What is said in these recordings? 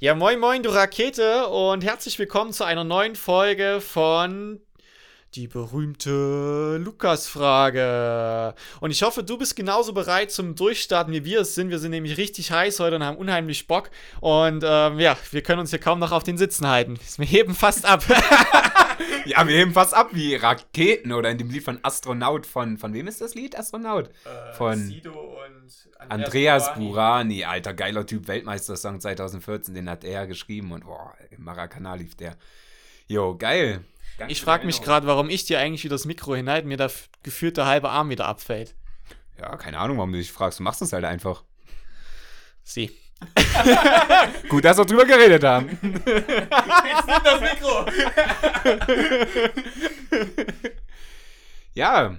Ja, moin, moin, du Rakete und herzlich willkommen zu einer neuen Folge von die berühmte Lukas-Frage. Und ich hoffe, du bist genauso bereit zum Durchstarten, wie wir es sind. Wir sind nämlich richtig heiß heute und haben unheimlich Bock. Und ähm, ja, wir können uns hier kaum noch auf den Sitzen halten. Wir heben fast ab. ja, wir heben fast ab wie Raketen oder in dem Lied von Astronaut von. Von wem ist das Lied? Astronaut? Äh, von Sido und Andreas, Andreas Burani. Alter, geiler Typ, Weltmeistersong 2014, den hat er geschrieben und boah, im Maracana lief der. Jo, geil. Ganz ich frage mich gerade, warum ich dir eigentlich wieder das Mikro hinein, mir da gefühlt der halbe Arm wieder abfällt. Ja, keine Ahnung, warum du dich fragst. Du machst es halt einfach. Sie. Gut, dass wir drüber geredet haben. Jetzt nimm das Mikro. ja,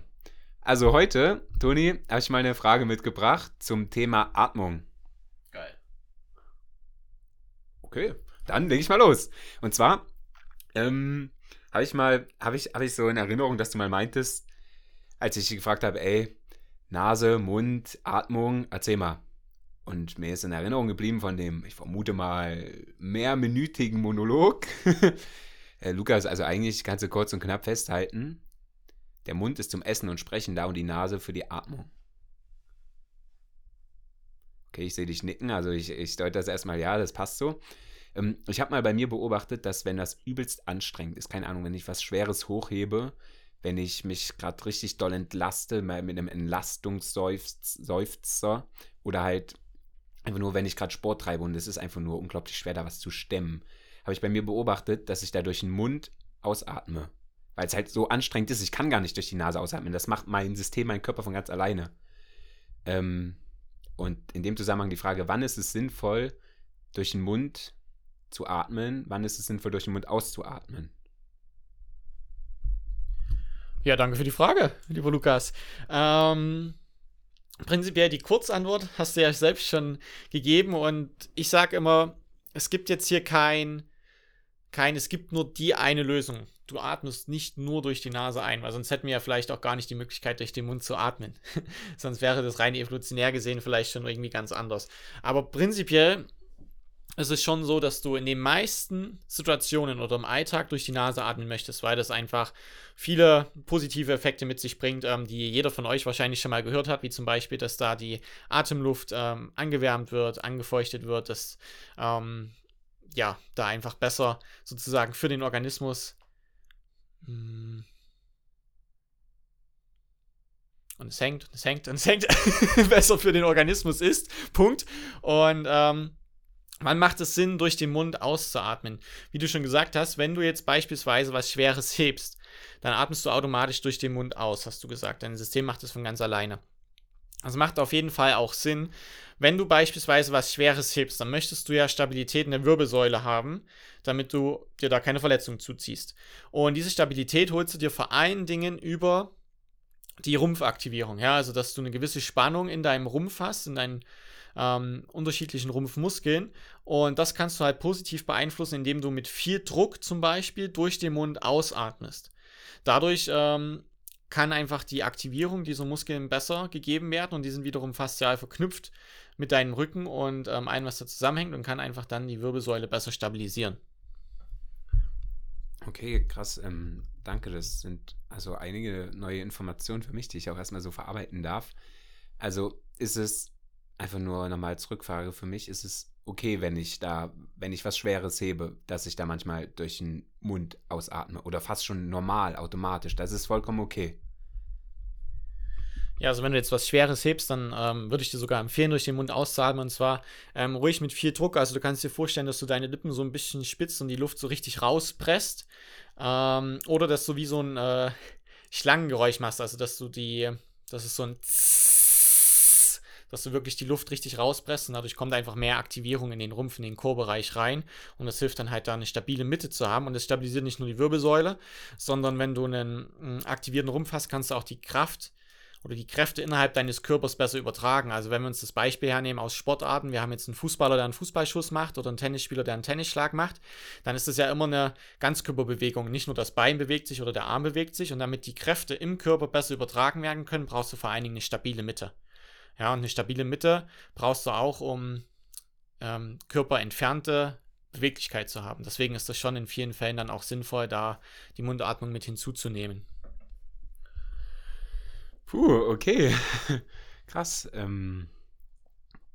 also heute, Toni, habe ich mal eine Frage mitgebracht zum Thema Atmung. Geil. Okay, dann leg ich mal los. Und zwar, ähm, habe ich mal, habe ich, hab ich so in Erinnerung, dass du mal meintest, als ich dich gefragt habe, ey, Nase, Mund, Atmung, erzähl mal. Und mir ist in Erinnerung geblieben von dem, ich vermute mal, mehrminütigen Monolog. äh, Lukas, also eigentlich kannst du kurz und knapp festhalten, der Mund ist zum Essen und Sprechen da und die Nase für die Atmung. Okay, ich sehe dich nicken, also ich, ich deute das erstmal, ja, das passt so. Ähm, ich habe mal bei mir beobachtet, dass wenn das übelst anstrengend ist, keine Ahnung, wenn ich was Schweres hochhebe, wenn ich mich gerade richtig doll entlaste, mit einem Entlastungsseufzer oder halt einfach nur, wenn ich gerade Sport treibe und es ist einfach nur unglaublich schwer, da was zu stemmen, habe ich bei mir beobachtet, dass ich da durch den Mund ausatme. Weil es halt so anstrengend ist, ich kann gar nicht durch die Nase ausatmen. Das macht mein System, mein Körper von ganz alleine. Ähm, und in dem Zusammenhang die Frage, wann ist es sinnvoll, durch den Mund zu atmen, wann ist es sinnvoll, durch den Mund auszuatmen? Ja, danke für die Frage, lieber Lukas. Ähm, prinzipiell die Kurzantwort hast du ja selbst schon gegeben und ich sage immer, es gibt jetzt hier kein, kein, es gibt nur die eine Lösung. Du atmest nicht nur durch die Nase ein, weil sonst hätten wir ja vielleicht auch gar nicht die Möglichkeit, durch den Mund zu atmen. sonst wäre das rein evolutionär gesehen vielleicht schon irgendwie ganz anders. Aber prinzipiell es ist schon so, dass du in den meisten Situationen oder im Alltag durch die Nase atmen möchtest, weil das einfach viele positive Effekte mit sich bringt, ähm, die jeder von euch wahrscheinlich schon mal gehört hat, wie zum Beispiel, dass da die Atemluft ähm, angewärmt wird, angefeuchtet wird, dass ähm, ja, da einfach besser sozusagen für den Organismus hm, und es hängt, und es hängt, und es hängt besser für den Organismus ist. Punkt. Und ähm, Wann macht es Sinn, durch den Mund auszuatmen? Wie du schon gesagt hast, wenn du jetzt beispielsweise was Schweres hebst, dann atmest du automatisch durch den Mund aus, hast du gesagt. Dein System macht es von ganz alleine. Also macht auf jeden Fall auch Sinn, wenn du beispielsweise was Schweres hebst, dann möchtest du ja Stabilität in der Wirbelsäule haben, damit du dir da keine Verletzung zuziehst. Und diese Stabilität holst du dir vor allen Dingen über die Rumpfaktivierung, ja, also dass du eine gewisse Spannung in deinem Rumpf hast, in deinen ähm, unterschiedlichen Rumpfmuskeln. Und das kannst du halt positiv beeinflussen, indem du mit viel Druck zum Beispiel durch den Mund ausatmest. Dadurch ähm, kann einfach die Aktivierung dieser Muskeln besser gegeben werden und die sind wiederum faszial verknüpft mit deinem Rücken und ähm, allem, was da zusammenhängt und kann einfach dann die Wirbelsäule besser stabilisieren. Okay, krass. Ähm, danke. Das sind also einige neue Informationen für mich, die ich auch erstmal so verarbeiten darf. Also ist es einfach nur nochmal als Rückfrage für mich, ist es okay, wenn ich da, wenn ich was Schweres hebe, dass ich da manchmal durch den Mund ausatme oder fast schon normal, automatisch. Das ist vollkommen okay. Ja, also wenn du jetzt was Schweres hebst, dann ähm, würde ich dir sogar empfehlen, durch den Mund auszuatmen und zwar ähm, ruhig mit viel Druck. Also du kannst dir vorstellen, dass du deine Lippen so ein bisschen spitzt und die Luft so richtig rauspresst. Ähm, oder dass du wie so ein äh, Schlangengeräusch machst, also dass du die, das ist so ein Zzzz dass du wirklich die Luft richtig rauspresst und dadurch kommt einfach mehr Aktivierung in den Rumpf, in den Chorbereich rein und das hilft dann halt da eine stabile Mitte zu haben und es stabilisiert nicht nur die Wirbelsäule, sondern wenn du einen, einen aktivierten Rumpf hast, kannst du auch die Kraft oder die Kräfte innerhalb deines Körpers besser übertragen. Also wenn wir uns das Beispiel hernehmen aus Sportarten, wir haben jetzt einen Fußballer, der einen Fußballschuss macht oder einen Tennisspieler, der einen Tennisschlag macht, dann ist das ja immer eine Ganzkörperbewegung. Nicht nur das Bein bewegt sich oder der Arm bewegt sich und damit die Kräfte im Körper besser übertragen werden können, brauchst du vor allen Dingen eine stabile Mitte. Ja, und eine stabile Mitte brauchst du auch, um ähm, körperentfernte Beweglichkeit zu haben. Deswegen ist das schon in vielen Fällen dann auch sinnvoll, da die Mundatmung mit hinzuzunehmen. Puh, okay. Krass. Ähm,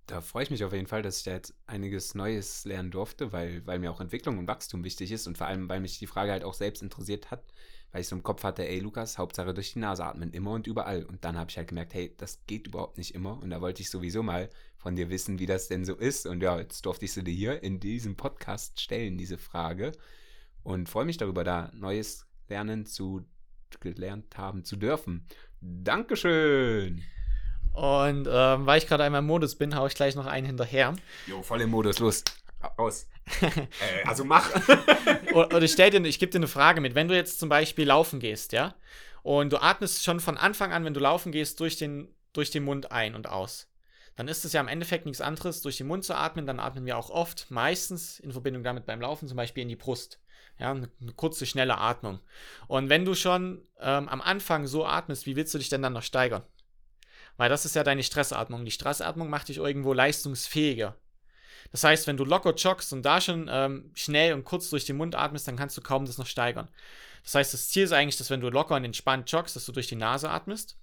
da freue ich mich auf jeden Fall, dass ich da jetzt einiges Neues lernen durfte, weil, weil mir auch Entwicklung und Wachstum wichtig ist und vor allem, weil mich die Frage halt auch selbst interessiert hat, weil ich so im Kopf hatte, ey Lukas, Hauptsache durch die Nase atmen, immer und überall. Und dann habe ich halt gemerkt, hey, das geht überhaupt nicht immer. Und da wollte ich sowieso mal von dir wissen, wie das denn so ist. Und ja, jetzt durfte ich sie dir hier in diesem Podcast stellen, diese Frage. Und freue mich darüber, da Neues lernen zu gelernt haben zu dürfen. Dankeschön. Und ähm, weil ich gerade einmal im Modus bin, haue ich gleich noch einen hinterher. Jo, voll im Modus, los. Aus. äh, also mach. oder, stell dir, ich gebe dir eine Frage mit. Wenn du jetzt zum Beispiel laufen gehst, ja, und du atmest schon von Anfang an, wenn du laufen gehst, durch den, durch den Mund ein und aus, dann ist es ja im Endeffekt nichts anderes, durch den Mund zu atmen. Dann atmen wir auch oft, meistens in Verbindung damit beim Laufen, zum Beispiel in die Brust. Ja, eine, eine kurze, schnelle Atmung. Und wenn du schon ähm, am Anfang so atmest, wie willst du dich denn dann noch steigern? Weil das ist ja deine Stressatmung. Die Stressatmung macht dich irgendwo leistungsfähiger. Das heißt, wenn du locker joggst und da schon ähm, schnell und kurz durch den Mund atmest, dann kannst du kaum das noch steigern. Das heißt, das Ziel ist eigentlich, dass wenn du locker und entspannt joggst, dass du durch die Nase atmest.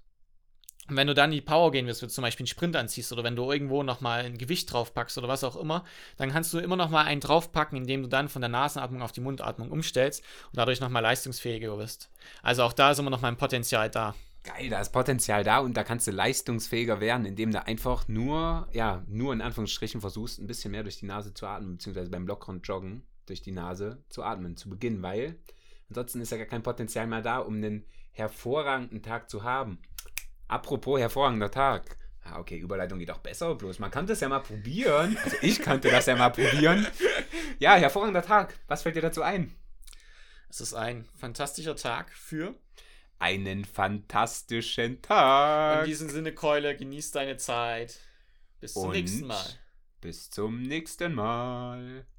Und wenn du dann in die Power gehen willst, wenn du zum Beispiel einen Sprint anziehst oder wenn du irgendwo nochmal ein Gewicht draufpackst oder was auch immer, dann kannst du immer nochmal einen draufpacken, indem du dann von der Nasenatmung auf die Mundatmung umstellst und dadurch nochmal leistungsfähiger wirst. Also auch da ist immer nochmal ein Potenzial da. Geil, da ist Potenzial da und da kannst du leistungsfähiger werden, indem du einfach nur, ja, nur in Anführungsstrichen versuchst, ein bisschen mehr durch die Nase zu atmen, beziehungsweise beim lockeren Joggen durch die Nase zu atmen, zu Beginn, weil ansonsten ist ja gar kein Potenzial mehr da, um einen hervorragenden Tag zu haben. Apropos hervorragender Tag. Ah, okay, Überleitung geht auch besser, bloß man kann das ja mal probieren. Also ich kannte das ja mal probieren. Ja, hervorragender Tag. Was fällt dir dazu ein? Es ist ein fantastischer Tag für einen fantastischen Tag. In diesem Sinne, Keule, genieß deine Zeit. Bis zum Und nächsten Mal. Bis zum nächsten Mal.